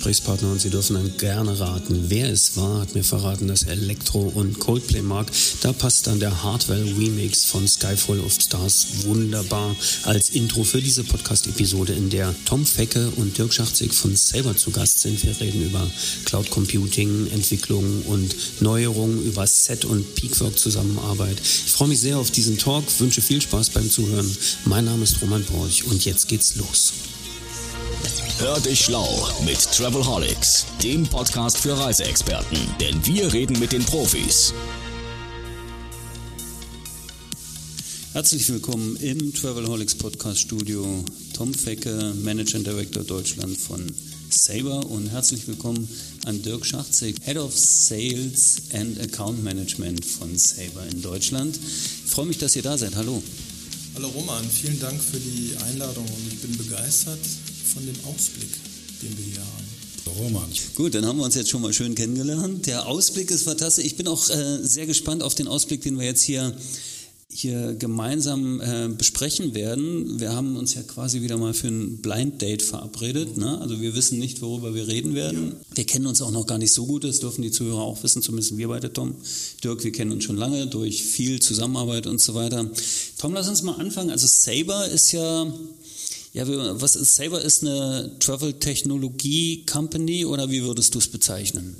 Gesprächspartner und Sie dürfen dann gerne raten, wer es war, hat mir verraten, dass er Elektro und Coldplay mag. Da passt dann der Hardwell Remix von Skyfall of Stars wunderbar als Intro für diese Podcast-Episode, in der Tom Fecke und Dirk Schachzig von Saber zu Gast sind. Wir reden über Cloud Computing, Entwicklung und Neuerungen, über Set- und Peakwork-Zusammenarbeit. Ich freue mich sehr auf diesen Talk, wünsche viel Spaß beim Zuhören. Mein Name ist Roman Borch und jetzt geht's los. Hör dich schlau mit Travelholics, dem Podcast für Reiseexperten, denn wir reden mit den Profis. Herzlich willkommen im Travelholics Podcast Studio. Tom Fecke, Manager Director Deutschland von Saber und herzlich willkommen an Dirk Schachzig, Head of Sales and Account Management von Saber in Deutschland. Ich freue mich, dass ihr da seid. Hallo. Hallo Roman, vielen Dank für die Einladung und ich bin begeistert von dem Ausblick, den wir hier haben. Roman. Gut, dann haben wir uns jetzt schon mal schön kennengelernt. Der Ausblick ist fantastisch. Ich bin auch äh, sehr gespannt auf den Ausblick, den wir jetzt hier hier gemeinsam äh, besprechen werden. Wir haben uns ja quasi wieder mal für ein Blind Date verabredet. Ne? Also wir wissen nicht, worüber wir reden werden. Wir kennen uns auch noch gar nicht so gut, das dürfen die Zuhörer auch wissen, zumindest wir beide, Tom. Dirk, wir kennen uns schon lange durch viel Zusammenarbeit und so weiter. Tom, lass uns mal anfangen. Also Saber ist ja ja, was ist Saber ist eine Travel Technologie Company oder wie würdest du es bezeichnen?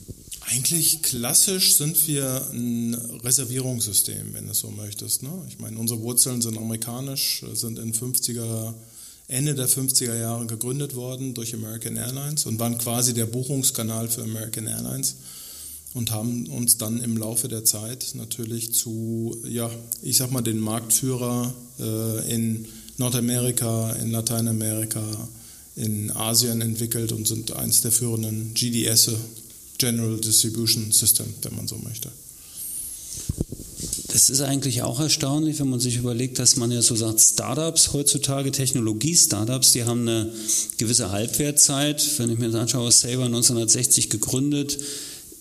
Eigentlich klassisch sind wir ein Reservierungssystem, wenn du es so möchtest. Ne? Ich meine, unsere Wurzeln sind amerikanisch, sind in 50er, Ende der 50er Jahre gegründet worden durch American Airlines und waren quasi der Buchungskanal für American Airlines und haben uns dann im Laufe der Zeit natürlich zu, ja, ich sag mal, den Marktführer äh, in Nordamerika, in Lateinamerika, in Asien entwickelt und sind eines der führenden GDS, General Distribution System, wenn man so möchte. Das ist eigentlich auch erstaunlich, wenn man sich überlegt, dass man ja so sagt, Startups heutzutage, Technologie-Startups, die haben eine gewisse Halbwertzeit. Wenn ich mir das anschaue, Saber 1960 gegründet,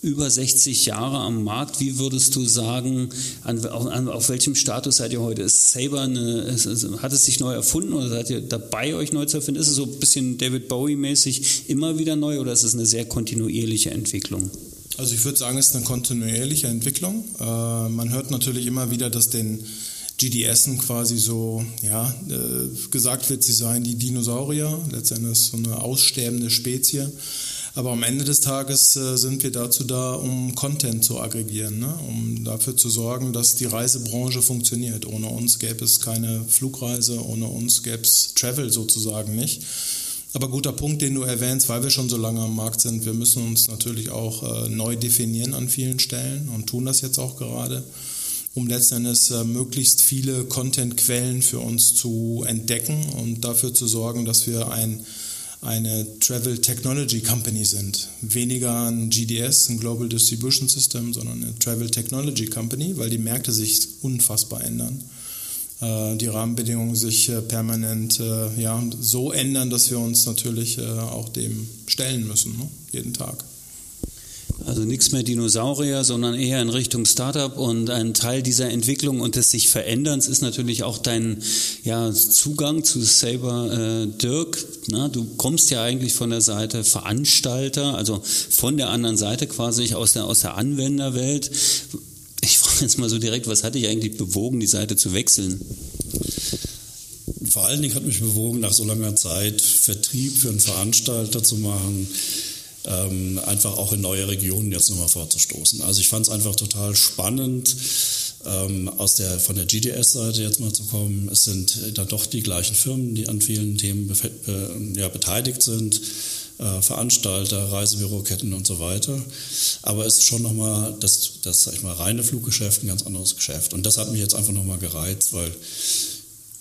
über 60 Jahre am Markt. Wie würdest du sagen, an, an, auf welchem Status seid ihr heute? Ist Saber eine, ist, hat es sich neu erfunden oder seid ihr dabei, euch neu zu erfinden? Ist es so ein bisschen David Bowie-mäßig immer wieder neu oder ist es eine sehr kontinuierliche Entwicklung? Also ich würde sagen, es ist eine kontinuierliche Entwicklung. Äh, man hört natürlich immer wieder, dass den GDSen quasi so, ja, äh, gesagt wird, sie seien die Dinosaurier, letztendlich so eine aussterbende Spezie. Aber am Ende des Tages äh, sind wir dazu da, um Content zu aggregieren, ne? um dafür zu sorgen, dass die Reisebranche funktioniert. Ohne uns gäbe es keine Flugreise, ohne uns gäbe es Travel sozusagen nicht. Aber guter Punkt, den du erwähnst, weil wir schon so lange am Markt sind. Wir müssen uns natürlich auch äh, neu definieren an vielen Stellen und tun das jetzt auch gerade, um letztendlich äh, möglichst viele Content-Quellen für uns zu entdecken und dafür zu sorgen, dass wir ein eine Travel Technology Company sind. Weniger ein GDS, ein Global Distribution System, sondern eine Travel Technology Company, weil die Märkte sich unfassbar ändern. Äh, die Rahmenbedingungen sich äh, permanent äh, ja, so ändern, dass wir uns natürlich auch dem stellen müssen, ne? jeden Tag. Also nichts mehr Dinosaurier, sondern eher in Richtung Startup und ein Teil dieser Entwicklung und des sich Veränderns ist natürlich auch dein ja, Zugang zu Saber äh, Dirk. Na, du kommst ja eigentlich von der Seite Veranstalter, also von der anderen Seite quasi aus der, aus der Anwenderwelt. Ich frage jetzt mal so direkt, was hat dich eigentlich bewogen, die Seite zu wechseln? Vor allen Dingen hat mich bewogen, nach so langer Zeit Vertrieb für einen Veranstalter zu machen ähm, einfach auch in neue Regionen jetzt nochmal vorzustoßen. Also ich fand es einfach total spannend, ähm, aus der, von der GDS-Seite jetzt mal zu kommen. Es sind dann doch die gleichen Firmen, die an vielen Themen be ja, beteiligt sind. Äh, Veranstalter, Reisebüroketten und so weiter. Aber es ist schon nochmal das, das sag ich mal, reine Fluggeschäft ein ganz anderes Geschäft. Und das hat mich jetzt einfach nochmal gereizt, weil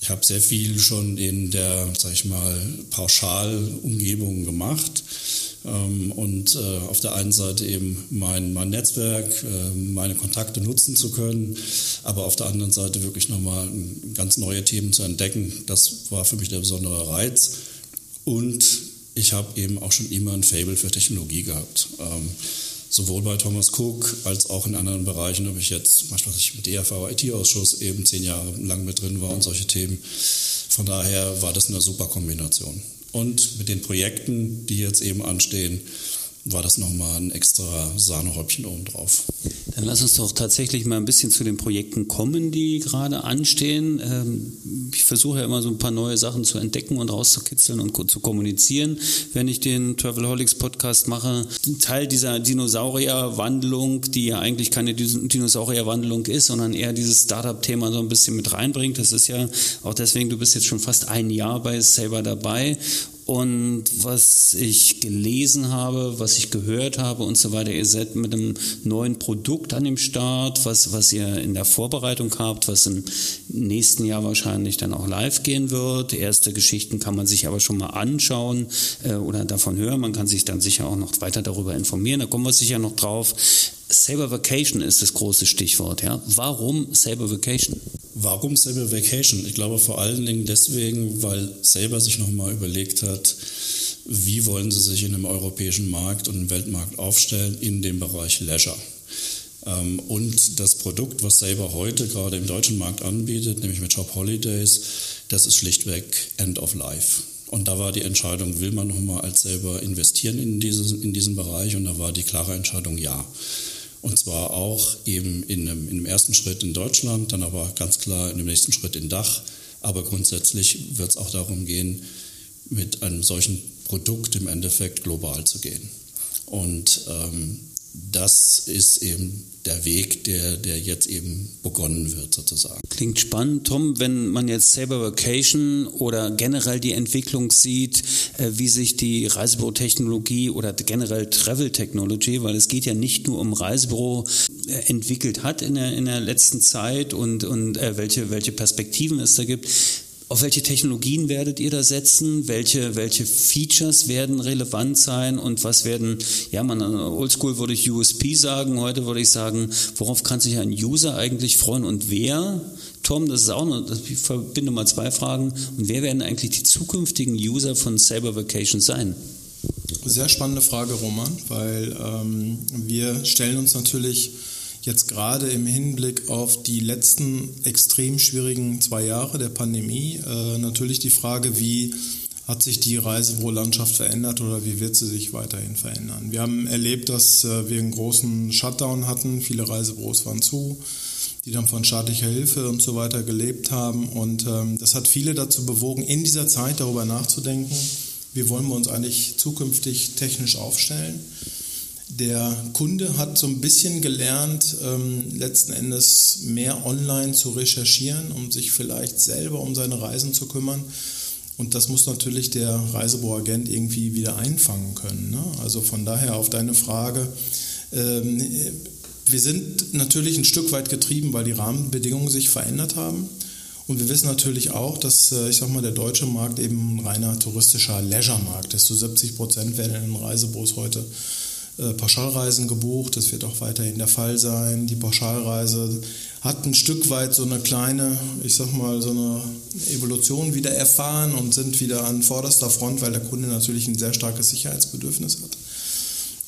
ich habe sehr viel schon in der, sag ich mal, Pauschalumgebung gemacht und äh, auf der einen Seite eben mein, mein Netzwerk, äh, meine Kontakte nutzen zu können, aber auf der anderen Seite wirklich nochmal ganz neue Themen zu entdecken. Das war für mich der besondere Reiz. Und ich habe eben auch schon immer ein Fable für Technologie gehabt. Ähm, sowohl bei Thomas Cook als auch in anderen Bereichen, ob ich jetzt, zum ich mit DRV IT-Ausschuss eben zehn Jahre lang mit drin war und solche Themen. Von daher war das eine super Kombination. Und mit den Projekten, die jetzt eben anstehen, war das nochmal ein extra Sahnehäubchen obendrauf. Dann lass uns doch tatsächlich mal ein bisschen zu den Projekten kommen, die gerade anstehen. Ähm, ich versuche ja immer so ein paar neue Sachen zu entdecken und rauszukitzeln und zu kommunizieren, wenn ich den Travelholics Podcast mache. Teil dieser Dinosaurierwandlung, die ja eigentlich keine Dinosaurierwandlung ist, sondern eher dieses Startup-Thema so ein bisschen mit reinbringt. Das ist ja auch deswegen, du bist jetzt schon fast ein Jahr bei Saber dabei und was ich gelesen habe, was ich gehört habe und so weiter, ihr seid mit einem neuen Produkt an dem Start, was, was ihr in der Vorbereitung habt, was im nächsten Jahr wahrscheinlich dann auch live gehen wird. Erste Geschichten kann man sich aber schon mal anschauen äh, oder davon hören. Man kann sich dann sicher auch noch weiter darüber informieren. Da kommen wir sicher noch drauf. Saber Vacation ist das große Stichwort. Ja? Warum Saber Vacation? Warum Saber Vacation? Ich glaube vor allen Dingen deswegen, weil Saber sich nochmal überlegt hat, wie wollen sie sich in einem europäischen Markt und im Weltmarkt aufstellen in dem Bereich Leisure. Ähm, und das Produkt, was Saber heute gerade im deutschen Markt anbietet, nämlich mit Shop Holidays, das ist schlichtweg End of Life. Und da war die Entscheidung, will man nochmal als Saber investieren in, dieses, in diesen Bereich? Und da war die klare Entscheidung, ja. Und zwar auch eben in einem, in einem ersten Schritt in Deutschland, dann aber ganz klar in dem nächsten Schritt in Dach. Aber grundsätzlich wird es auch darum gehen, mit einem solchen Produkt im Endeffekt global zu gehen. Und ähm, das ist eben der Weg, der, der jetzt eben begonnen wird, sozusagen. Klingt spannend. Tom, wenn man jetzt Saber Vacation oder generell die Entwicklung sieht, äh, wie sich die Reisebürotechnologie oder generell Travel Technology, weil es geht ja nicht nur um Reisebüro, äh, entwickelt hat in der, in der letzten Zeit und, und äh, welche, welche Perspektiven es da gibt. Auf welche Technologien werdet ihr da setzen? Welche, welche Features werden relevant sein und was werden, ja, man, oldschool würde ich USP sagen, heute würde ich sagen, worauf kann sich ein User eigentlich freuen und wer? Tom, das ist auch eine, ich verbinde mal zwei Fragen. Und wer werden eigentlich die zukünftigen User von Saber Vacation sein? Sehr spannende Frage, Roman, weil ähm, wir stellen uns natürlich jetzt gerade im Hinblick auf die letzten extrem schwierigen zwei Jahre der Pandemie äh, natürlich die Frage, wie hat sich die Reisebürolandschaft verändert oder wie wird sie sich weiterhin verändern? Wir haben erlebt, dass äh, wir einen großen Shutdown hatten, viele Reisebüros waren zu, die dann von staatlicher Hilfe und so weiter gelebt haben. Und ähm, das hat viele dazu bewogen, in dieser Zeit darüber nachzudenken, wie wollen wir uns eigentlich zukünftig technisch aufstellen der Kunde hat so ein bisschen gelernt, ähm, letzten Endes mehr online zu recherchieren, um sich vielleicht selber um seine Reisen zu kümmern. Und das muss natürlich der Reisebüroagent irgendwie wieder einfangen können. Ne? Also von daher auf deine Frage. Ähm, wir sind natürlich ein Stück weit getrieben, weil die Rahmenbedingungen sich verändert haben. Und wir wissen natürlich auch, dass, äh, ich sag mal, der deutsche Markt eben ein reiner touristischer Leisure-Markt ist. Zu so 70 Prozent werden in den Reisebüros heute Pauschalreisen gebucht. Das wird auch weiterhin der Fall sein. Die Pauschalreise hat ein Stück weit so eine kleine, ich sag mal, so eine Evolution wieder erfahren und sind wieder an vorderster Front, weil der Kunde natürlich ein sehr starkes Sicherheitsbedürfnis hat.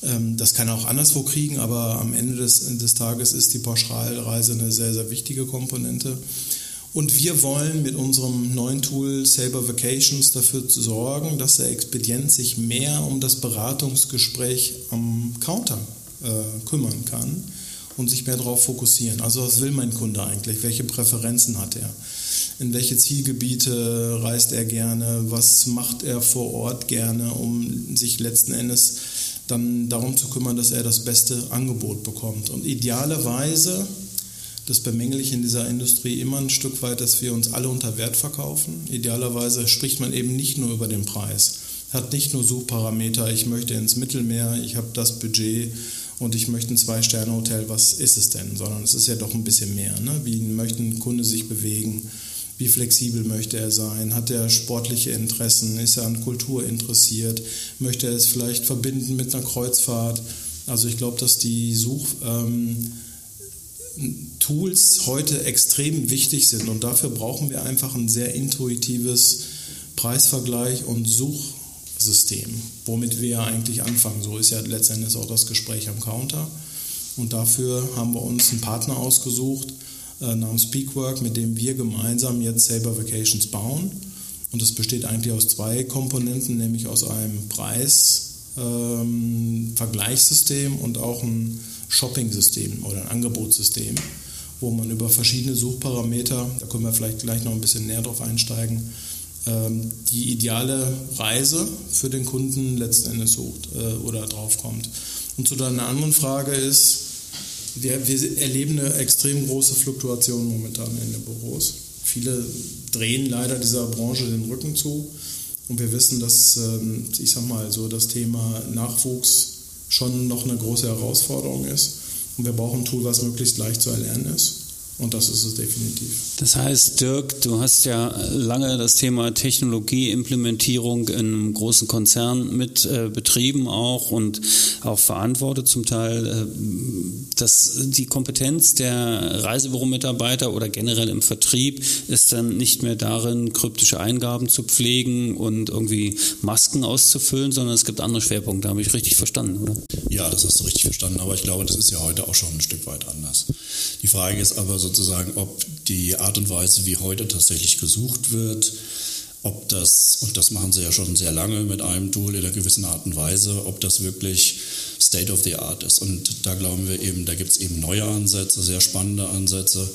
Ähm, das kann er auch anderswo kriegen, aber am Ende des, des Tages ist die Pauschalreise eine sehr, sehr wichtige Komponente. Und wir wollen mit unserem neuen Tool Saber Vacations dafür sorgen, dass der Expedient sich mehr um das Beratungsgespräch am Counter äh, kümmern kann und sich mehr darauf fokussieren. Also was will mein Kunde eigentlich? Welche Präferenzen hat er? In welche Zielgebiete reist er gerne? Was macht er vor Ort gerne, um sich letzten Endes dann darum zu kümmern, dass er das beste Angebot bekommt? Und idealerweise das bemängel ich in dieser Industrie immer ein Stück weit, dass wir uns alle unter Wert verkaufen. Idealerweise spricht man eben nicht nur über den Preis. Hat nicht nur Suchparameter, ich möchte ins Mittelmeer, ich habe das Budget und ich möchte ein Zwei-Sterne-Hotel, was ist es denn? Sondern es ist ja doch ein bisschen mehr. Ne? Wie möchte ein Kunde sich bewegen? Wie flexibel möchte er sein? Hat er sportliche Interessen? Ist er an Kultur interessiert? Möchte er es vielleicht verbinden mit einer Kreuzfahrt? Also ich glaube, dass die Such... Ähm, Tools heute extrem wichtig sind und dafür brauchen wir einfach ein sehr intuitives Preisvergleich und Suchsystem, womit wir eigentlich anfangen. So ist ja letztendlich auch das Gespräch am Counter. Und dafür haben wir uns einen Partner ausgesucht äh, namens Peakwork, mit dem wir gemeinsam jetzt Saber Vacations bauen Und das besteht eigentlich aus zwei Komponenten, nämlich aus einem Preis-Vergleichssystem ähm, und auch ein Shopping-System oder ein Angebotssystem, wo man über verschiedene Suchparameter, da können wir vielleicht gleich noch ein bisschen näher drauf einsteigen, ähm, die ideale Reise für den Kunden letzten Endes sucht äh, oder draufkommt. Und zu deiner anderen Frage ist, wir, wir erleben eine extrem große Fluktuation momentan in den Büros. Viele drehen leider dieser Branche den Rücken zu. Und wir wissen, dass, ähm, ich sag mal, so das Thema Nachwuchs schon noch eine große Herausforderung ist. Und wir brauchen ein Tool, was möglichst leicht zu erlernen ist. Und das ist es definitiv. Das heißt, Dirk, du hast ja lange das Thema Technologieimplementierung in einem großen Konzern mit äh, betrieben auch und auch verantwortet zum Teil, äh, dass die Kompetenz der Reisebüromitarbeiter oder generell im Vertrieb ist dann nicht mehr darin, kryptische Eingaben zu pflegen und irgendwie Masken auszufüllen, sondern es gibt andere Schwerpunkte. Habe ich richtig verstanden, oder? Ja, das hast du richtig verstanden, aber ich glaube, das ist ja heute auch schon ein Stück weit anders. Die Frage ist aber so sozusagen, ob die Art und Weise, wie heute tatsächlich gesucht wird, ob das, und das machen sie ja schon sehr lange mit einem Tool in einer gewissen Art und Weise, ob das wirklich State of the Art ist. Und da glauben wir eben, da gibt es eben neue Ansätze, sehr spannende Ansätze,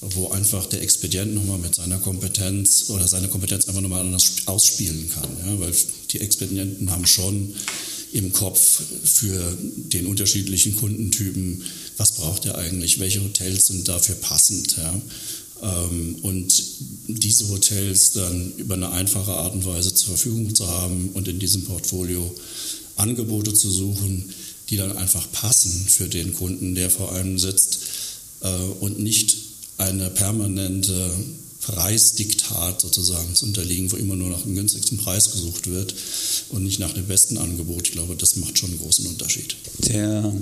wo einfach der Expedient nochmal mit seiner Kompetenz oder seine Kompetenz einfach nochmal anders ausspielen kann. Ja? Weil die Expedienten haben schon im Kopf für den unterschiedlichen Kundentypen, was braucht er eigentlich, welche Hotels sind dafür passend. Ja? Ähm, und diese Hotels dann über eine einfache Art und Weise zur Verfügung zu haben und in diesem Portfolio Angebote zu suchen, die dann einfach passen für den Kunden, der vor einem sitzt äh, und nicht eine permanente Preisdiktat sozusagen zu unterliegen, wo immer nur nach dem günstigsten Preis gesucht wird und nicht nach dem besten Angebot. Ich glaube, das macht schon einen großen Unterschied. Der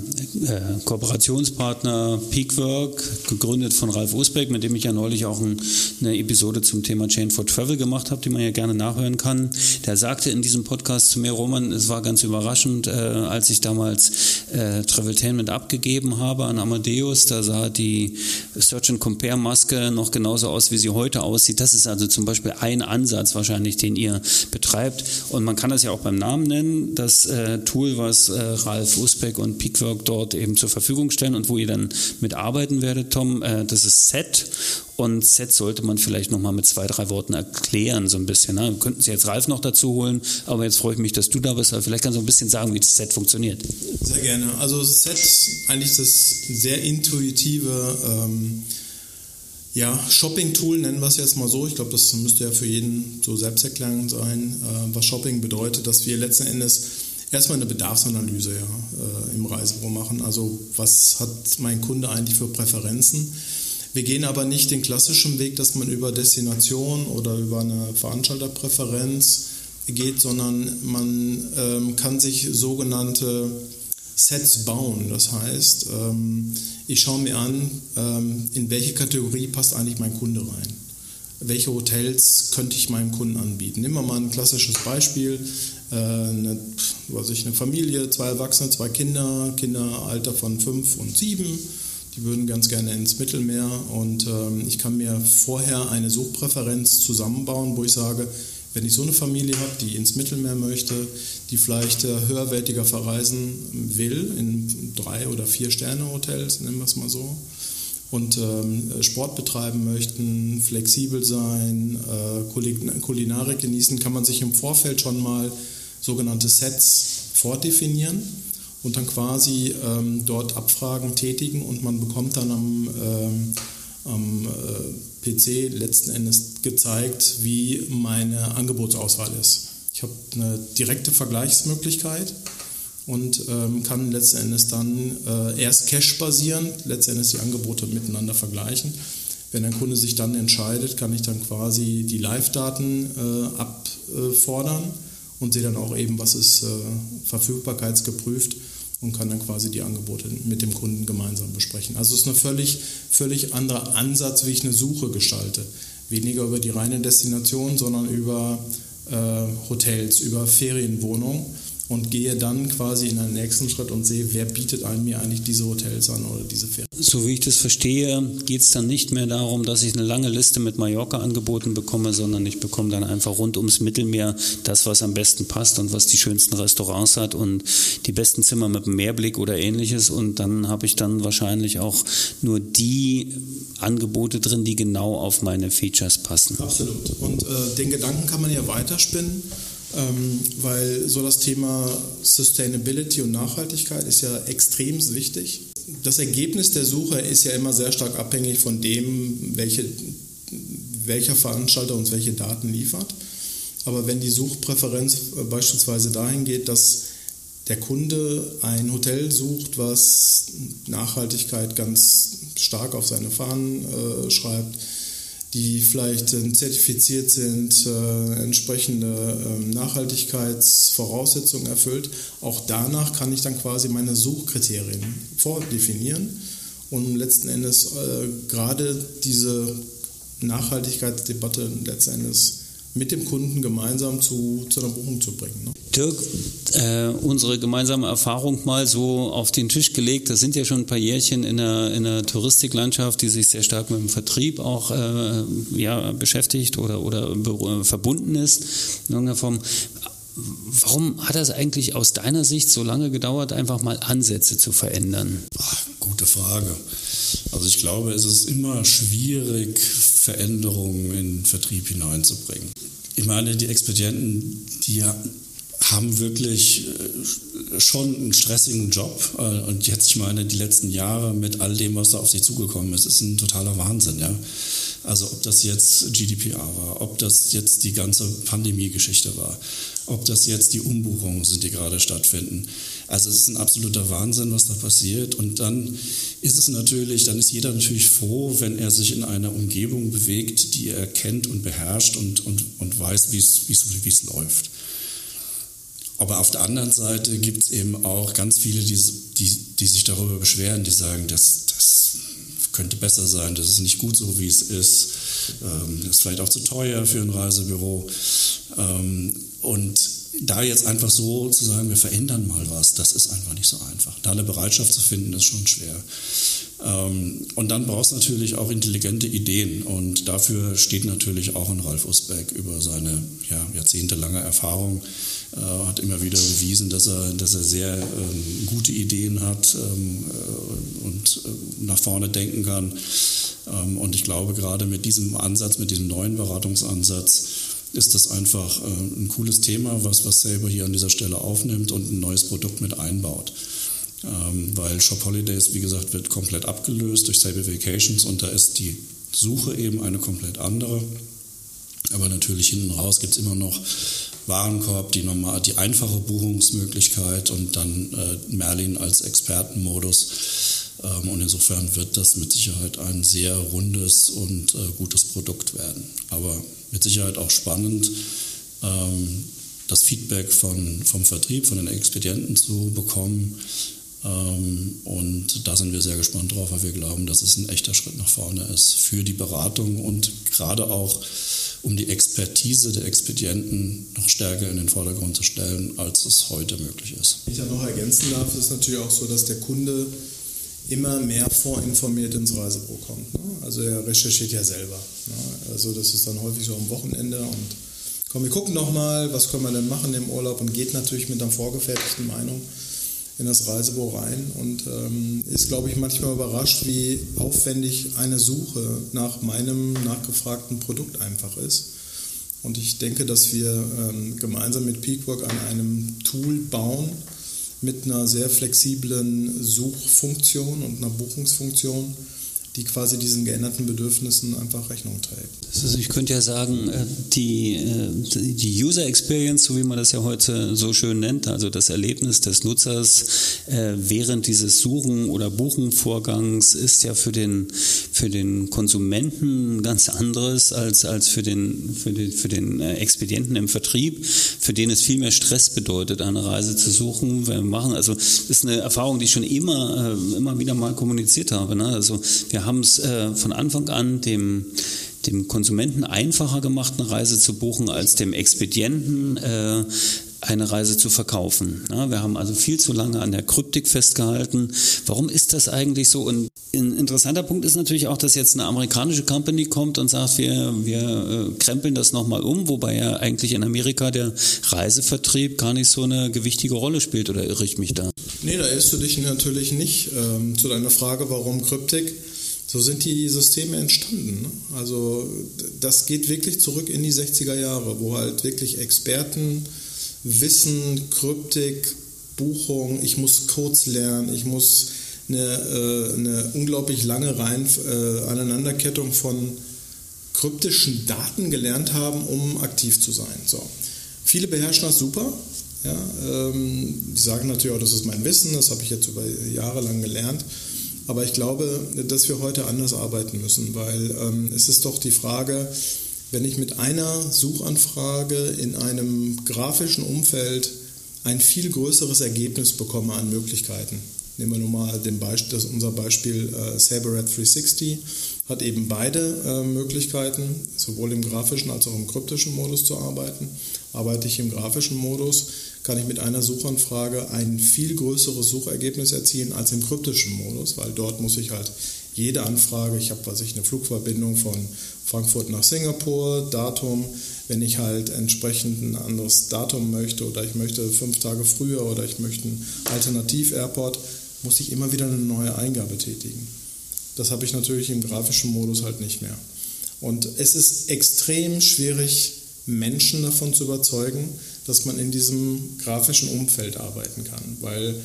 äh, Kooperationspartner Peakwork, gegründet von Ralf Usbeck, mit dem ich ja neulich auch ein, eine Episode zum Thema Chain for Travel gemacht habe, die man ja gerne nachhören kann, der sagte in diesem Podcast zu mir, Roman, es war ganz überraschend, äh, als ich damals äh, Traveltainment abgegeben habe an Amadeus, da sah die Search and Compare Maske noch genauso aus, wie sie heute aussieht. Das ist also zum Beispiel ein Ansatz wahrscheinlich, den ihr betreibt. Und man kann das ja auch beim Namen nennen, das äh, Tool, was äh, Ralf Usbeck und Peakwork dort eben zur Verfügung stellen und wo ihr dann mitarbeiten werdet, Tom, äh, das ist Set. Und Set sollte man vielleicht nochmal mit zwei, drei Worten erklären, so ein bisschen. Ne? Wir könnten Sie jetzt Ralf noch dazu holen, aber jetzt freue ich mich, dass du da bist. Aber vielleicht kannst du ein bisschen sagen, wie das Set funktioniert. Sehr gerne. Also Set, eigentlich das sehr intuitive ähm, ja, Shopping-Tool nennen wir es jetzt mal so. Ich glaube, das müsste ja für jeden so selbsterklärend sein, äh, was Shopping bedeutet, dass wir letzten Endes erstmal eine Bedarfsanalyse ja, äh, im Reisebüro machen. Also was hat mein Kunde eigentlich für Präferenzen? Wir gehen aber nicht den klassischen Weg, dass man über Destination oder über eine Veranstalterpräferenz geht, sondern man ähm, kann sich sogenannte Sets bauen. Das heißt, ähm, ich schaue mir an, ähm, in welche Kategorie passt eigentlich mein Kunde rein. Welche Hotels könnte ich meinem Kunden anbieten? Nehmen wir mal ein klassisches Beispiel. Äh, eine, was ich, eine Familie, zwei Erwachsene, zwei Kinder, Kinderalter von fünf und sieben. Die würden ganz gerne ins Mittelmeer und ähm, ich kann mir vorher eine Suchpräferenz zusammenbauen, wo ich sage, wenn ich so eine Familie habe, die ins Mittelmeer möchte, die vielleicht äh, höherwertiger verreisen will, in drei oder vier Sterne Hotels, nennen wir es mal so, und ähm, Sport betreiben möchten, flexibel sein, äh, Kulinarik genießen, kann man sich im Vorfeld schon mal sogenannte Sets vordefinieren und dann quasi ähm, dort Abfragen tätigen und man bekommt dann am, ähm, am äh, PC letzten Endes gezeigt, wie meine Angebotsauswahl ist. Ich habe eine direkte Vergleichsmöglichkeit und ähm, kann letzten Endes dann äh, erst cash-basierend letzten Endes die Angebote miteinander vergleichen. Wenn ein Kunde sich dann entscheidet, kann ich dann quasi die Live-Daten äh, abfordern und sehe dann auch eben, was ist äh, verfügbarkeitsgeprüft und kann dann quasi die Angebote mit dem Kunden gemeinsam besprechen. Also es ist ein völlig, völlig anderer Ansatz, wie ich eine Suche gestalte. Weniger über die reine Destination, sondern über Hotels, über Ferienwohnungen. Und gehe dann quasi in einen nächsten Schritt und sehe, wer bietet einem mir eigentlich diese Hotels an oder diese Ferien. So wie ich das verstehe, geht es dann nicht mehr darum, dass ich eine lange Liste mit Mallorca angeboten bekomme, sondern ich bekomme dann einfach rund ums Mittelmeer das, was am besten passt und was die schönsten Restaurants hat und die besten Zimmer mit einem Meerblick oder ähnliches. Und dann habe ich dann wahrscheinlich auch nur die Angebote drin, die genau auf meine Features passen. Absolut. Und äh, den Gedanken kann man ja weiterspinnen weil so das Thema Sustainability und Nachhaltigkeit ist ja extrem wichtig. Das Ergebnis der Suche ist ja immer sehr stark abhängig von dem, welche, welcher Veranstalter uns welche Daten liefert. Aber wenn die Suchpräferenz äh, beispielsweise dahin geht, dass der Kunde ein Hotel sucht, was Nachhaltigkeit ganz stark auf seine Fahnen äh, schreibt, die vielleicht äh, zertifiziert sind, äh, entsprechende äh, Nachhaltigkeitsvoraussetzungen erfüllt. Auch danach kann ich dann quasi meine Suchkriterien vordefinieren, um letzten Endes äh, gerade diese Nachhaltigkeitsdebatte letzten Endes mit dem Kunden gemeinsam zu, zu einer Buchung zu bringen. Ne? Dirk, äh, unsere gemeinsame Erfahrung mal so auf den Tisch gelegt. Das sind ja schon ein paar Jährchen in der, in der Touristiklandschaft, die sich sehr stark mit dem Vertrieb auch äh, ja, beschäftigt oder, oder verbunden ist in irgendeiner Form. Warum hat das eigentlich aus deiner Sicht so lange gedauert, einfach mal Ansätze zu verändern? Ach, gute Frage. Also ich glaube, es ist immer schwierig, Veränderungen in Vertrieb hineinzubringen. Ich meine, die Expedienten, die haben wirklich äh, schon einen stressigen Job. Äh, und jetzt, ich meine, die letzten Jahre mit all dem, was da auf sie zugekommen ist, ist ein totaler Wahnsinn, ja. Also ob das jetzt GDPR war, ob das jetzt die ganze Pandemie-Geschichte war, ob das jetzt die Umbuchungen sind, die gerade stattfinden. Also es ist ein absoluter Wahnsinn, was da passiert. Und dann ist es natürlich, dann ist jeder natürlich froh, wenn er sich in einer Umgebung bewegt, die er kennt und beherrscht und, und, und weiß, wie es läuft. Aber auf der anderen Seite gibt es eben auch ganz viele, die, die, die sich darüber beschweren, die sagen, das, das könnte besser sein, das ist nicht gut so, wie es ist, ähm, das ist vielleicht auch zu teuer für ein Reisebüro. Ähm, und da jetzt einfach so zu sagen, wir verändern mal was, das ist einfach nicht so einfach. Da eine Bereitschaft zu finden, ist schon schwer. Ähm, und dann brauchst du natürlich auch intelligente Ideen. Und dafür steht natürlich auch ein Ralf Usbeck über seine ja, jahrzehntelange Erfahrung. Äh, hat immer wieder bewiesen, dass er, dass er sehr ähm, gute Ideen hat ähm, äh, und äh, nach vorne denken kann. Und ich glaube, gerade mit diesem Ansatz, mit diesem neuen Beratungsansatz, ist das einfach äh, ein cooles Thema, was, was Saber hier an dieser Stelle aufnimmt und ein neues Produkt mit einbaut. Ähm, weil Shop Holidays, wie gesagt, wird komplett abgelöst durch Saber Vacations und da ist die Suche eben eine komplett andere. Aber natürlich hinten raus gibt es immer noch Warenkorb, die, normal, die einfache Buchungsmöglichkeit und dann äh, Merlin als Expertenmodus. Ähm, und insofern wird das mit Sicherheit ein sehr rundes und äh, gutes Produkt werden. Aber mit Sicherheit auch spannend, ähm, das Feedback von, vom Vertrieb, von den Expedienten zu bekommen und da sind wir sehr gespannt drauf, weil wir glauben, dass es ein echter Schritt nach vorne ist für die Beratung und gerade auch um die Expertise der Expedienten noch stärker in den Vordergrund zu stellen, als es heute möglich ist. Ich da noch ergänzen darf, ist natürlich auch so, dass der Kunde immer mehr vorinformiert ins Reisebüro kommt. Ne? Also er recherchiert ja selber. Ne? Also das ist dann häufig so am Wochenende und komm, wir gucken doch mal, was können wir denn machen im Urlaub und geht natürlich mit einer vorgefertigten Meinung in das Reisebüro rein und ähm, ist, glaube ich, manchmal überrascht, wie aufwendig eine Suche nach meinem nachgefragten Produkt einfach ist. Und ich denke, dass wir ähm, gemeinsam mit Peakwork an einem Tool bauen mit einer sehr flexiblen Suchfunktion und einer Buchungsfunktion, die quasi diesen geänderten Bedürfnissen einfach Rechnung trägt. Also ich könnte ja sagen, äh, die, äh, die User Experience, so wie man das ja heute so schön nennt, also das Erlebnis des Nutzers äh, während dieses Suchen oder Buchenvorgangs ist ja für den, für den Konsumenten ganz anderes als, als für den, für den, für den Expedienten im Vertrieb, für den es viel mehr Stress bedeutet, eine Reise zu suchen. Wir machen, also das ist eine Erfahrung, die ich schon immer, immer wieder mal kommuniziert habe. Ne? Also wir haben haben es äh, von Anfang an dem dem Konsumenten einfacher gemacht, eine Reise zu buchen, als dem Expedienten. Äh, eine Reise zu verkaufen. Ja, wir haben also viel zu lange an der Kryptik festgehalten. Warum ist das eigentlich so? Und ein interessanter Punkt ist natürlich auch, dass jetzt eine amerikanische Company kommt und sagt, wir, wir äh, krempeln das nochmal um, wobei ja eigentlich in Amerika der Reisevertrieb gar nicht so eine gewichtige Rolle spielt, oder irre ich mich da? Nee, da irrst du dich natürlich nicht. Ähm, zu deiner Frage, warum Kryptik? So sind die Systeme entstanden. Ne? Also das geht wirklich zurück in die 60er Jahre, wo halt wirklich Experten Wissen, Kryptik, Buchung, ich muss Codes lernen, ich muss eine, äh, eine unglaublich lange Reihen, äh, Aneinanderkettung von kryptischen Daten gelernt haben, um aktiv zu sein. So. Viele beherrschen das super. Ja, ähm, die sagen natürlich auch, das ist mein Wissen, das habe ich jetzt über Jahre lang gelernt. Aber ich glaube, dass wir heute anders arbeiten müssen, weil ähm, es ist doch die Frage, wenn ich mit einer Suchanfrage in einem grafischen Umfeld ein viel größeres Ergebnis bekomme an Möglichkeiten. Nehmen wir nur mal den Beispiel, das unser Beispiel äh, SaberRed 360 hat eben beide äh, Möglichkeiten, sowohl im grafischen als auch im kryptischen Modus zu arbeiten. Arbeite ich im grafischen Modus, kann ich mit einer Suchanfrage ein viel größeres Suchergebnis erzielen als im kryptischen Modus, weil dort muss ich halt jede Anfrage, ich habe, was ich, eine Flugverbindung von Frankfurt nach Singapur, Datum, wenn ich halt entsprechend ein anderes Datum möchte oder ich möchte fünf Tage früher oder ich möchte einen Alternativ-Airport, muss ich immer wieder eine neue Eingabe tätigen. Das habe ich natürlich im grafischen Modus halt nicht mehr. Und es ist extrem schwierig, Menschen davon zu überzeugen, dass man in diesem grafischen Umfeld arbeiten kann, weil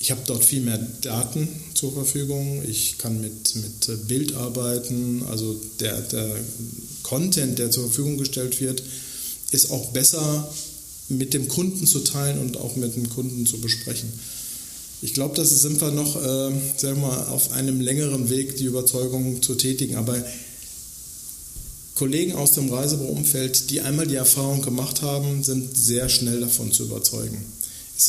ich habe dort viel mehr Daten zur Verfügung. Ich kann mit, mit Bild arbeiten. Also der, der Content, der zur Verfügung gestellt wird, ist auch besser mit dem Kunden zu teilen und auch mit dem Kunden zu besprechen. Ich glaube, das sind wir noch, äh, sagen wir mal, auf einem längeren Weg, die Überzeugung zu tätigen. Aber Kollegen aus dem Reisebüroumfeld, die einmal die Erfahrung gemacht haben, sind sehr schnell davon zu überzeugen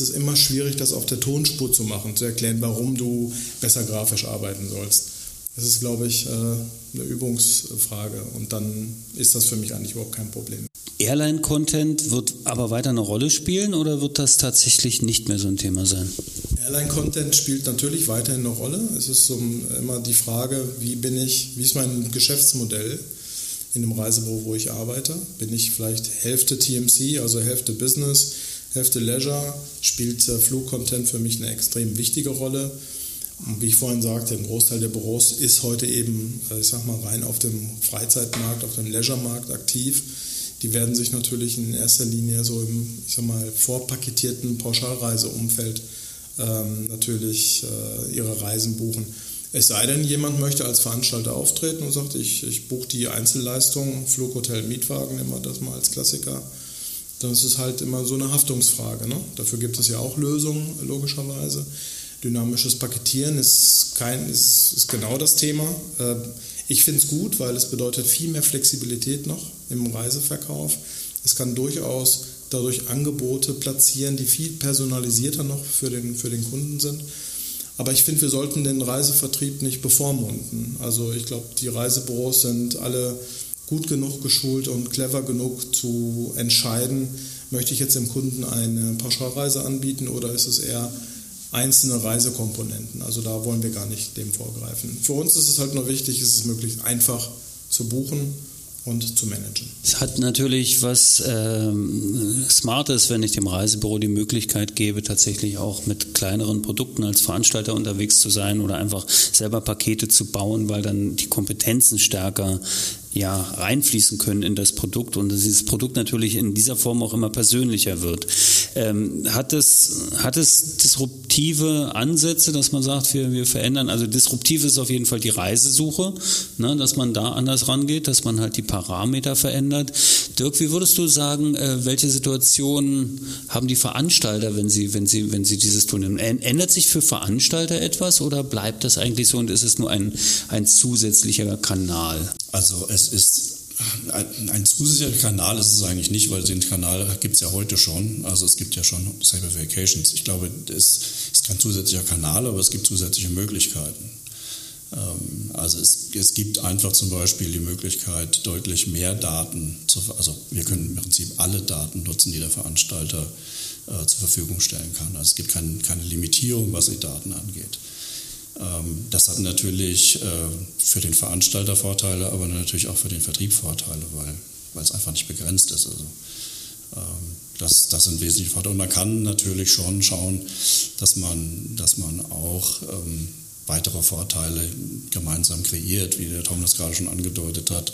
ist es immer schwierig, das auf der Tonspur zu machen, zu erklären, warum du besser grafisch arbeiten sollst. Das ist, glaube ich, äh, eine Übungsfrage und dann ist das für mich eigentlich überhaupt kein Problem. Airline-Content wird aber weiter eine Rolle spielen oder wird das tatsächlich nicht mehr so ein Thema sein? Airline-Content spielt natürlich weiterhin eine Rolle. Es ist so immer die Frage, wie bin ich, wie ist mein Geschäftsmodell in dem Reisebüro, wo ich arbeite? Bin ich vielleicht Hälfte TMC, also Hälfte Business, Hälfte Leisure spielt äh, Flugcontent für mich eine extrem wichtige Rolle. Und wie ich vorhin sagte, ein Großteil der Büros ist heute eben, äh, ich sag mal, rein auf dem Freizeitmarkt, auf dem Leisure-Markt aktiv. Die werden sich natürlich in erster Linie so im, ich sag mal, vorpaketierten Pauschalreiseumfeld ähm, natürlich äh, ihre Reisen buchen. Es sei denn, jemand möchte als Veranstalter auftreten und sagt, ich, ich buche die Einzelleistung, Flug, Hotel, Mietwagen, wir das mal als Klassiker dann ist es halt immer so eine Haftungsfrage. Ne? Dafür gibt es ja auch Lösungen, logischerweise. Dynamisches Paketieren ist, kein, ist, ist genau das Thema. Äh, ich finde es gut, weil es bedeutet viel mehr Flexibilität noch im Reiseverkauf. Es kann durchaus dadurch Angebote platzieren, die viel personalisierter noch für den, für den Kunden sind. Aber ich finde, wir sollten den Reisevertrieb nicht bevormunden. Also ich glaube, die Reisebüros sind alle gut genug geschult und clever genug zu entscheiden, möchte ich jetzt dem Kunden eine Pauschalreise anbieten oder ist es eher einzelne Reisekomponenten. Also da wollen wir gar nicht dem vorgreifen. Für uns ist es halt nur wichtig, ist es möglichst einfach zu buchen und zu managen. Es hat natürlich was ähm, Smartes, wenn ich dem Reisebüro die Möglichkeit gebe, tatsächlich auch mit kleineren Produkten als Veranstalter unterwegs zu sein oder einfach selber Pakete zu bauen, weil dann die Kompetenzen stärker ja, reinfließen können in das Produkt und dass dieses Produkt natürlich in dieser Form auch immer persönlicher wird. Ähm, hat, es, hat es disruptive Ansätze, dass man sagt, wir, wir verändern, also disruptiv ist auf jeden Fall die Reisesuche, ne, dass man da anders rangeht, dass man halt die Parameter verändert. Dirk, wie würdest du sagen, äh, welche Situationen haben die Veranstalter, wenn sie, wenn sie, wenn sie dieses tun? Ändert sich für Veranstalter etwas oder bleibt das eigentlich so und ist es nur ein, ein zusätzlicher Kanal? Also es ist ein, ein zusätzlicher Kanal ist es eigentlich nicht, weil den Kanal gibt es ja heute schon. Also es gibt ja schon Cyber Vacations. Ich glaube, es ist kein zusätzlicher Kanal, aber es gibt zusätzliche Möglichkeiten. Ähm, also es, es, gibt einfach zum Beispiel die Möglichkeit, deutlich mehr Daten, zu, also wir können im Prinzip alle Daten nutzen, die der Veranstalter äh, zur Verfügung stellen kann. Also es gibt kein, keine Limitierung, was die Daten angeht. Ähm, das hat natürlich äh, für den Veranstalter Vorteile, aber natürlich auch für den Vertrieb Vorteile, weil, weil es einfach nicht begrenzt ist. Also, ähm, das, das sind wesentliche Vorteile. Und man kann natürlich schon schauen, dass man, dass man auch ähm, weitere Vorteile gemeinsam kreiert, wie der Tom das gerade schon angedeutet hat,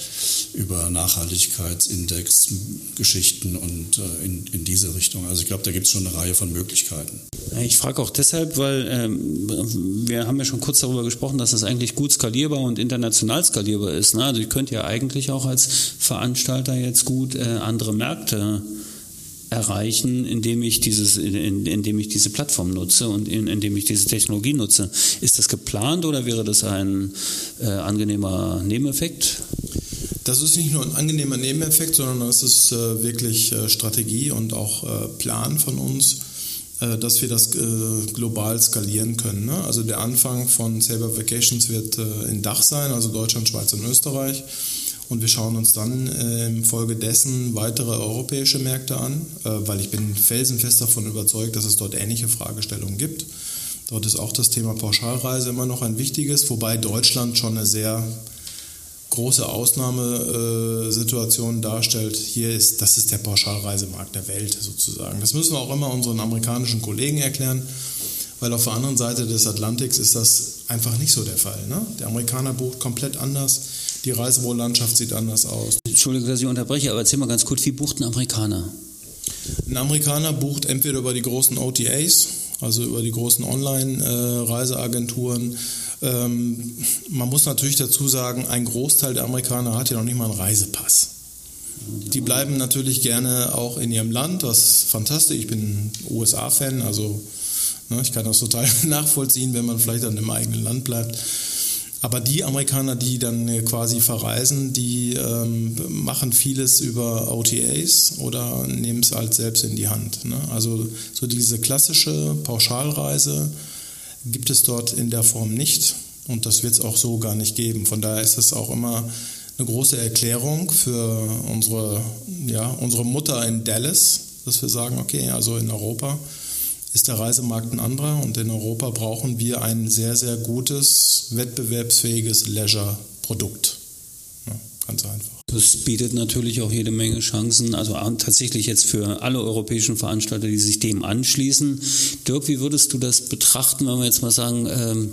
über Nachhaltigkeitsindex, Geschichten und äh, in, in diese Richtung. Also ich glaube, da gibt es schon eine Reihe von Möglichkeiten. Ich frage auch deshalb, weil ähm, wir haben ja schon kurz darüber gesprochen, dass das eigentlich gut skalierbar und international skalierbar ist. Ne? Also ich könnte ja eigentlich auch als Veranstalter jetzt gut äh, andere Märkte erreichen, indem ich dieses, in, indem ich diese Plattform nutze und in, indem ich diese Technologie nutze. Ist das geplant oder wäre das ein äh, angenehmer Nebeneffekt? Das ist nicht nur ein angenehmer Nebeneffekt, sondern das ist äh, wirklich äh, Strategie und auch äh, Plan von uns, dass wir das äh, global skalieren können. Ne? Also der Anfang von Saber Vacations wird in Dach sein, also Deutschland, Schweiz und Österreich. Und wir schauen uns dann äh, infolgedessen weitere europäische Märkte an, äh, weil ich bin felsenfest davon überzeugt, dass es dort ähnliche Fragestellungen gibt. Dort ist auch das Thema Pauschalreise immer noch ein wichtiges, wobei Deutschland schon eine sehr große Ausnahmesituation darstellt. Hier ist, das ist der Pauschalreisemarkt der Welt sozusagen. Das müssen wir auch immer unseren amerikanischen Kollegen erklären, weil auf der anderen Seite des Atlantiks ist das einfach nicht so der Fall. Ne? Der Amerikaner bucht komplett anders die Reisewohllandschaft sieht anders aus. Entschuldigung, dass ich unterbreche, aber erzähl mal ganz kurz, wie bucht ein Amerikaner? Ein Amerikaner bucht entweder über die großen OTAs, also über die großen Online-Reiseagenturen. Ähm, man muss natürlich dazu sagen, ein Großteil der Amerikaner hat ja noch nicht mal einen Reisepass. Die bleiben natürlich gerne auch in ihrem Land, das ist fantastisch. Ich bin USA-Fan, also ne, ich kann das total nachvollziehen, wenn man vielleicht an dem eigenen Land bleibt. Aber die Amerikaner, die dann äh, quasi verreisen, die ähm, machen vieles über OTAs oder nehmen es halt selbst in die Hand. Ne? Also so diese klassische Pauschalreise gibt es dort in der Form nicht und das wird es auch so gar nicht geben. Von daher ist es auch immer eine große Erklärung für unsere, ja, unsere Mutter in Dallas, dass wir sagen, okay, also in Europa ist der Reisemarkt ein anderer und in Europa brauchen wir ein sehr, sehr gutes, wettbewerbsfähiges Leisure-Produkt. Ja, ganz einfach. Das bietet natürlich auch jede Menge Chancen, also tatsächlich jetzt für alle europäischen Veranstalter, die sich dem anschließen. Dirk, wie würdest du das betrachten, wenn wir jetzt mal sagen, ähm,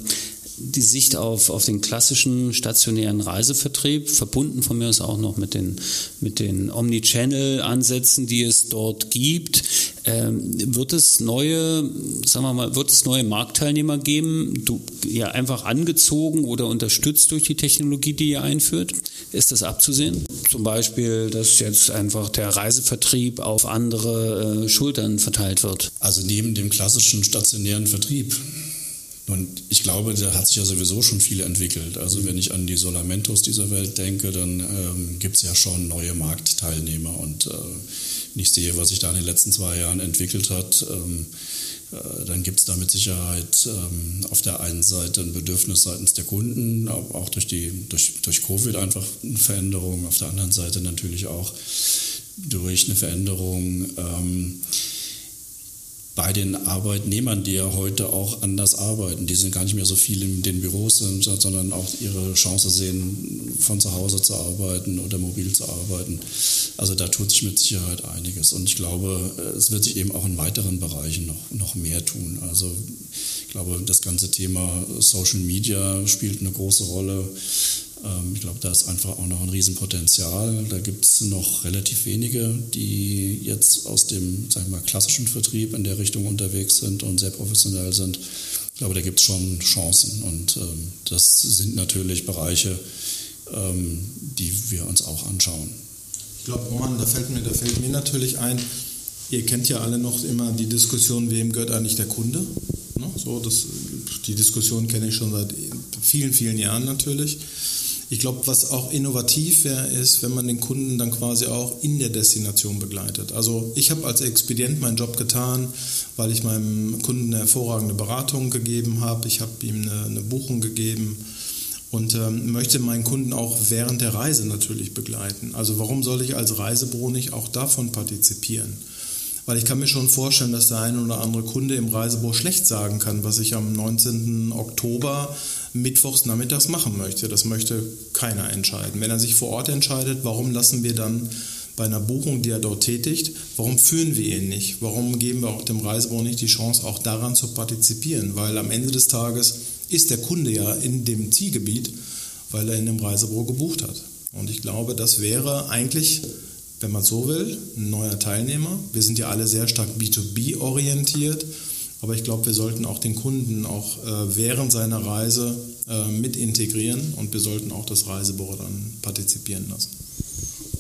die Sicht auf, auf den klassischen stationären Reisevertrieb, verbunden von mir aus auch noch mit den, mit den Omnichannel-Ansätzen, die es dort gibt. Ähm, wird es neue, sagen wir mal, wird es neue Marktteilnehmer geben, du, ja einfach angezogen oder unterstützt durch die Technologie, die ihr einführt? Ist das abzusehen? Zum Beispiel, dass jetzt einfach der Reisevertrieb auf andere äh, Schultern verteilt wird? Also neben dem klassischen stationären Vertrieb und ich glaube, da hat sich ja sowieso schon viel entwickelt. Also wenn ich an die Solamentos dieser Welt denke, dann ähm, gibt es ja schon neue Marktteilnehmer. Und äh, wenn ich sehe, was sich da in den letzten zwei Jahren entwickelt hat, ähm, äh, dann gibt es da mit Sicherheit ähm, auf der einen Seite ein Bedürfnis seitens der Kunden, auch durch, die, durch, durch Covid einfach eine Veränderung. Auf der anderen Seite natürlich auch durch eine Veränderung. Ähm, bei den Arbeitnehmern, die ja heute auch anders arbeiten. Die sind gar nicht mehr so viel in den Büros, sind, sondern auch ihre Chance sehen, von zu Hause zu arbeiten oder mobil zu arbeiten. Also da tut sich mit Sicherheit einiges. Und ich glaube, es wird sich eben auch in weiteren Bereichen noch, noch mehr tun. Also ich glaube, das ganze Thema Social Media spielt eine große Rolle. Ähm, ich glaube, da ist einfach auch noch ein Riesenpotenzial. Da gibt es noch relativ wenige, die jetzt aus dem sagen wir mal, klassischen Vertrieb in der Richtung unterwegs sind und sehr professionell sind. Ich glaube, da gibt es schon Chancen. Und ähm, das sind natürlich Bereiche, ähm, die wir uns auch anschauen. Ich glaube, Roman, da fällt, mir, da fällt mir natürlich ein, ihr kennt ja alle noch immer die Diskussion, wem gehört eigentlich der Kunde? Ne? So, das, die Diskussion kenne ich schon seit vielen, vielen Jahren natürlich. Ich glaube, was auch innovativ wäre, ist, wenn man den Kunden dann quasi auch in der Destination begleitet. Also ich habe als Expedient meinen Job getan, weil ich meinem Kunden eine hervorragende Beratung gegeben habe. Ich habe ihm eine, eine Buchung gegeben und ähm, möchte meinen Kunden auch während der Reise natürlich begleiten. Also warum soll ich als Reisebüro nicht auch davon partizipieren? Weil ich kann mir schon vorstellen, dass der eine oder andere Kunde im Reisebüro schlecht sagen kann, was ich am 19. Oktober mittwochs nachmittags machen möchte. Das möchte keiner entscheiden. Wenn er sich vor Ort entscheidet, warum lassen wir dann bei einer Buchung, die er dort tätigt, warum führen wir ihn nicht? Warum geben wir auch dem Reisebüro nicht die Chance, auch daran zu partizipieren? Weil am Ende des Tages ist der Kunde ja in dem Zielgebiet, weil er in dem Reisebüro gebucht hat. Und ich glaube, das wäre eigentlich, wenn man so will, ein neuer Teilnehmer. Wir sind ja alle sehr stark B2B orientiert, aber ich glaube, wir sollten auch den Kunden auch äh, während seiner Reise mit integrieren und wir sollten auch das Reisebüro dann partizipieren lassen.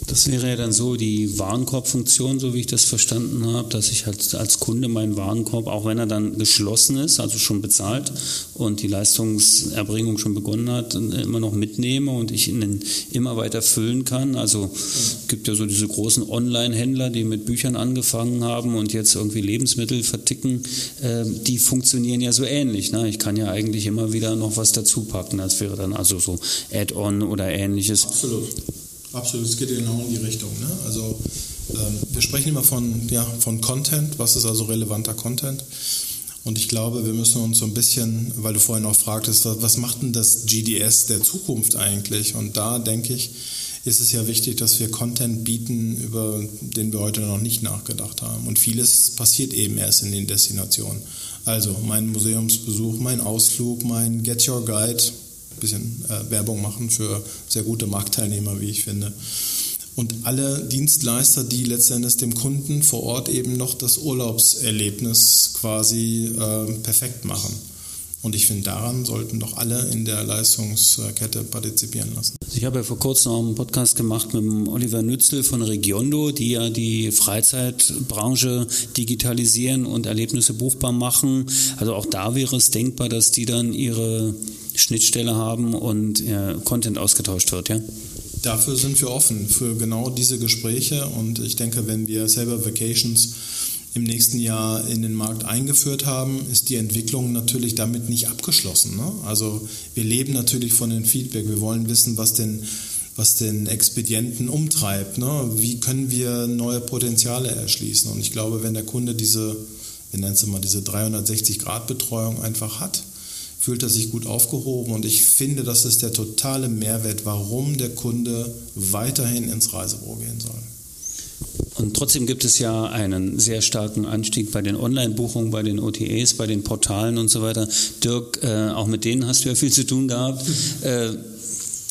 Das wäre ja dann so die Warenkorbfunktion, so wie ich das verstanden habe, dass ich halt als Kunde meinen Warenkorb, auch wenn er dann geschlossen ist, also schon bezahlt und die Leistungserbringung schon begonnen hat, immer noch mitnehme und ich ihn immer weiter füllen kann. Also es gibt ja so diese großen Online-Händler, die mit Büchern angefangen haben und jetzt irgendwie Lebensmittel verticken, äh, die funktionieren ja so ähnlich. Ne? Ich kann ja eigentlich immer wieder noch was dazu packen. Das wäre dann also so Add-on oder ähnliches. Absolut. Absolut, es geht genau in die Richtung. Ne? Also ähm, wir sprechen immer von, ja, von Content, was ist also relevanter Content? Und ich glaube, wir müssen uns so ein bisschen, weil du vorhin auch fragtest, was macht denn das GDS der Zukunft eigentlich? Und da denke ich, ist es ja wichtig, dass wir Content bieten, über den wir heute noch nicht nachgedacht haben. Und vieles passiert eben erst in den Destinationen. Also mein Museumsbesuch, mein Ausflug, mein Get Your Guide, bisschen äh, Werbung machen für sehr gute Marktteilnehmer, wie ich finde. Und alle Dienstleister, die letztendlich dem Kunden vor Ort eben noch das Urlaubserlebnis quasi äh, perfekt machen. Und ich finde, daran sollten doch alle in der Leistungskette partizipieren lassen. Ich habe ja vor kurzem auch einen Podcast gemacht mit Oliver Nützel von Regiondo, die ja die Freizeitbranche digitalisieren und Erlebnisse buchbar machen. Also auch da wäre es denkbar, dass die dann ihre Schnittstelle haben und äh, Content ausgetauscht wird, ja? Dafür sind wir offen, für genau diese Gespräche. Und ich denke, wenn wir selber Vacations im nächsten Jahr in den Markt eingeführt haben, ist die Entwicklung natürlich damit nicht abgeschlossen. Ne? Also wir leben natürlich von dem Feedback. Wir wollen wissen, was den, was den Expedienten umtreibt. Ne? Wie können wir neue Potenziale erschließen? Und ich glaube, wenn der Kunde diese, wir nennen es immer diese 360-Grad-Betreuung einfach hat, fühlt er sich gut aufgehoben und ich finde, das ist der totale Mehrwert, warum der Kunde weiterhin ins Reisebüro gehen soll. Und trotzdem gibt es ja einen sehr starken Anstieg bei den Online-Buchungen, bei den OTAs, bei den Portalen und so weiter. Dirk, äh, auch mit denen hast du ja viel zu tun gehabt. Äh,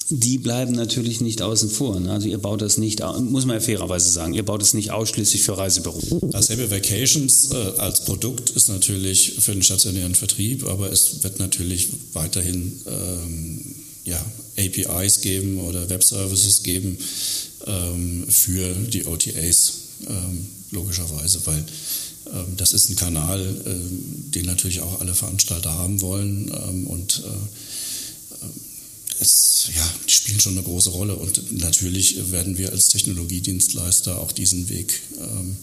die bleiben natürlich nicht außen vor. Ne? Also ihr baut das nicht, muss man ja fairerweise sagen, ihr baut es nicht ausschließlich für Reisebüros. Asable Vacations äh, als Produkt ist natürlich für den stationären Vertrieb, aber es wird natürlich weiterhin ähm, ja, APIs geben oder Webservices geben ähm, für die OTAs, ähm, logischerweise, weil ähm, das ist ein Kanal, äh, den natürlich auch alle Veranstalter haben wollen ähm, und äh, es, ja, die spielen schon eine große Rolle. Und natürlich werden wir als Technologiedienstleister auch diesen Weg ähm,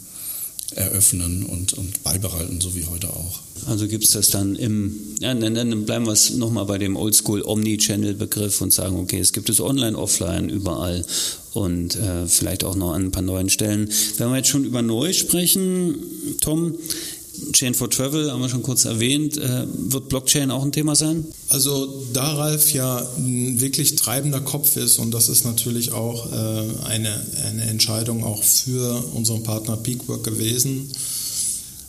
eröffnen und, und beibehalten, so wie heute auch. Also gibt es das dann im, ja, dann, dann bleiben wir nochmal bei dem Oldschool Omni-Channel-Begriff und sagen, okay, es gibt es online, offline, überall und äh, vielleicht auch noch an ein paar neuen Stellen. Wenn wir jetzt schon über neu sprechen, Tom, Chain for Travel haben wir schon kurz erwähnt. Äh, wird Blockchain auch ein Thema sein? Also da Ralf ja ein wirklich treibender Kopf ist und das ist natürlich auch äh, eine, eine Entscheidung auch für unseren Partner Peakwork gewesen,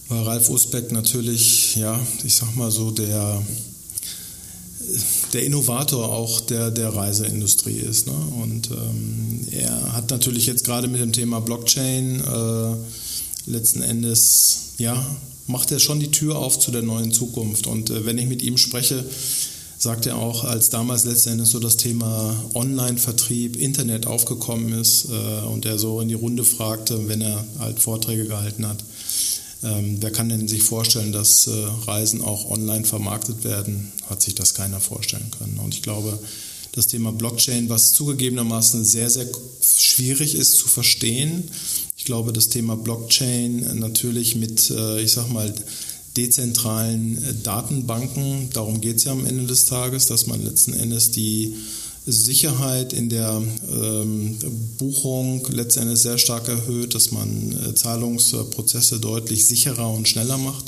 weil Ralf Usbeck natürlich, ja, ich sag mal so, der der Innovator auch der, der Reiseindustrie ist. Ne? Und ähm, er hat natürlich jetzt gerade mit dem Thema Blockchain äh, letzten Endes ja macht er schon die Tür auf zu der neuen Zukunft. Und äh, wenn ich mit ihm spreche, sagt er auch, als damals letztendlich so das Thema Online-Vertrieb, Internet aufgekommen ist äh, und er so in die Runde fragte, wenn er halt Vorträge gehalten hat, ähm, wer kann denn sich vorstellen, dass äh, Reisen auch online vermarktet werden, hat sich das keiner vorstellen können. Und ich glaube, das Thema Blockchain, was zugegebenermaßen sehr, sehr schwierig ist zu verstehen, ich glaube, das Thema Blockchain natürlich mit, äh, ich sag mal, dezentralen äh, Datenbanken. Darum geht es ja am Ende des Tages, dass man letzten Endes die Sicherheit in der ähm, Buchung letztendlich sehr stark erhöht, dass man äh, Zahlungsprozesse deutlich sicherer und schneller macht.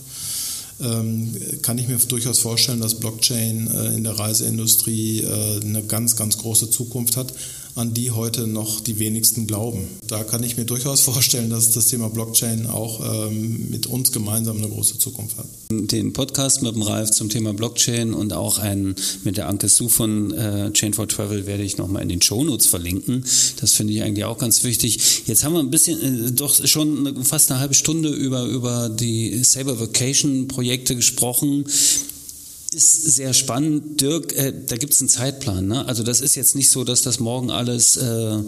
Ähm, kann ich mir durchaus vorstellen, dass Blockchain äh, in der Reiseindustrie äh, eine ganz, ganz große Zukunft hat an die heute noch die wenigsten glauben. Da kann ich mir durchaus vorstellen, dass das Thema Blockchain auch ähm, mit uns gemeinsam eine große Zukunft hat. Den Podcast mit dem Ralf zum Thema Blockchain und auch einen mit der Anke Su von äh, Chain for Travel werde ich nochmal in den Shownotes verlinken. Das finde ich eigentlich auch ganz wichtig. Jetzt haben wir ein bisschen, äh, doch schon fast eine halbe Stunde über, über die Saber Vacation Projekte gesprochen ist sehr spannend. Dirk, äh, da gibt es einen Zeitplan. Ne? Also das ist jetzt nicht so, dass das morgen alles äh,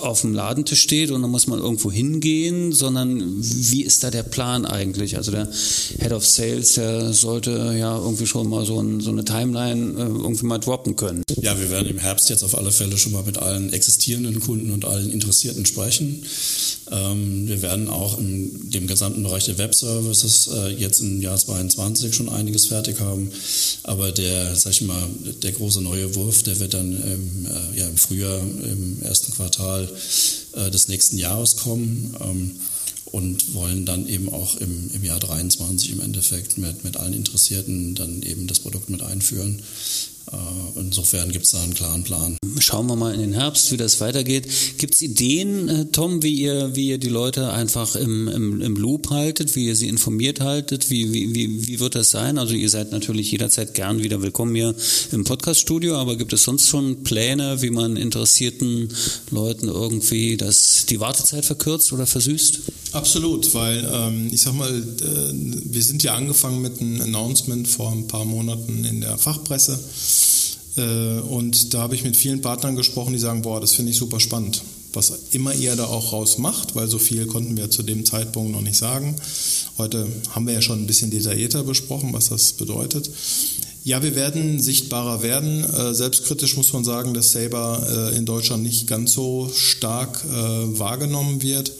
auf dem Ladentisch steht und dann muss man irgendwo hingehen, sondern wie ist da der Plan eigentlich? Also der Head of Sales, der sollte ja irgendwie schon mal so, ein, so eine Timeline äh, irgendwie mal droppen können. Ja, wir werden im Herbst jetzt auf alle Fälle schon mal mit allen existierenden Kunden und allen Interessierten sprechen. Ähm, wir werden auch in dem gesamten Bereich der Web-Services äh, jetzt im Jahr 2022 schon einiges fertig haben. Aber der, sag ich mal, der große neue Wurf, der wird dann im, äh, ja, im Frühjahr, im ersten Quartal äh, des nächsten Jahres kommen. Ähm, und wollen dann eben auch im, im Jahr 23 im Endeffekt mit, mit allen Interessierten dann eben das Produkt mit einführen. Äh, insofern gibt es da einen klaren Plan. Schauen wir mal in den Herbst, wie das weitergeht. Gibt es Ideen, äh, Tom, wie ihr, wie ihr die Leute einfach im, im, im Loop haltet, wie ihr sie informiert haltet? Wie, wie, wie, wie wird das sein? Also ihr seid natürlich jederzeit gern wieder willkommen hier im Podcaststudio, aber gibt es sonst schon Pläne, wie man interessierten Leuten irgendwie das, die Wartezeit verkürzt oder versüßt? Absolut, weil ähm, ich sag mal, äh, wir sind ja angefangen mit einem Announcement vor ein paar Monaten in der Fachpresse. Äh, und da habe ich mit vielen Partnern gesprochen, die sagen, boah, das finde ich super spannend. Was immer ihr da auch raus macht, weil so viel konnten wir zu dem Zeitpunkt noch nicht sagen. Heute haben wir ja schon ein bisschen detaillierter besprochen, was das bedeutet. Ja, wir werden sichtbarer werden. Äh, selbstkritisch muss man sagen, dass Saber in Deutschland nicht ganz so stark wahrgenommen wird.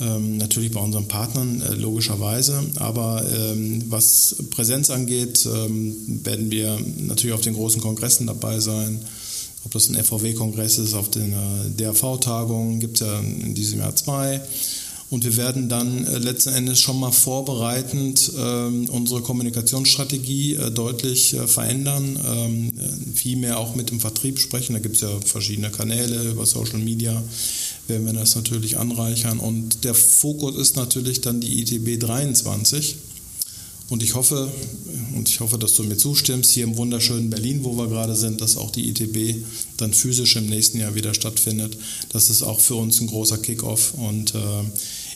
Ähm, natürlich bei unseren Partnern äh, logischerweise, aber ähm, was Präsenz angeht, ähm, werden wir natürlich auf den großen Kongressen dabei sein. Ob das ein FVW-Kongress ist, auf den äh, DAV-Tagungen gibt es ja in diesem Jahr zwei. Und wir werden dann äh, letzten Endes schon mal vorbereitend ähm, unsere Kommunikationsstrategie äh, deutlich äh, verändern, ähm, viel mehr auch mit dem Vertrieb sprechen. Da gibt es ja verschiedene Kanäle über Social Media, werden wir das natürlich anreichern. Und der Fokus ist natürlich dann die ITB 23. Und ich hoffe, und ich hoffe, dass du mir zustimmst, hier im wunderschönen Berlin, wo wir gerade sind, dass auch die ITB dann physisch im nächsten Jahr wieder stattfindet. Das ist auch für uns ein großer Kickoff. Und äh,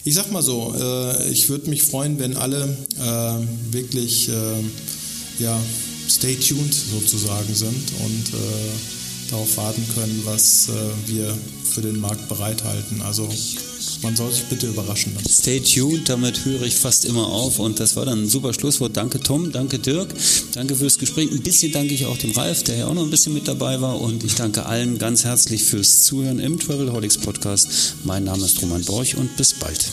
ich sag mal so, äh, ich würde mich freuen, wenn alle äh, wirklich äh, ja, stay tuned sozusagen sind und äh, darauf warten können, was äh, wir für den Markt bereithalten. Also man soll sich bitte überraschen. Stay tuned, damit höre ich fast immer auf und das war dann ein super Schlusswort. Danke Tom, danke Dirk, danke fürs Gespräch. Ein bisschen danke ich auch dem Ralf, der ja auch noch ein bisschen mit dabei war und ich danke allen ganz herzlich fürs Zuhören im Travelholics Podcast. Mein Name ist Roman Borch und bis bald.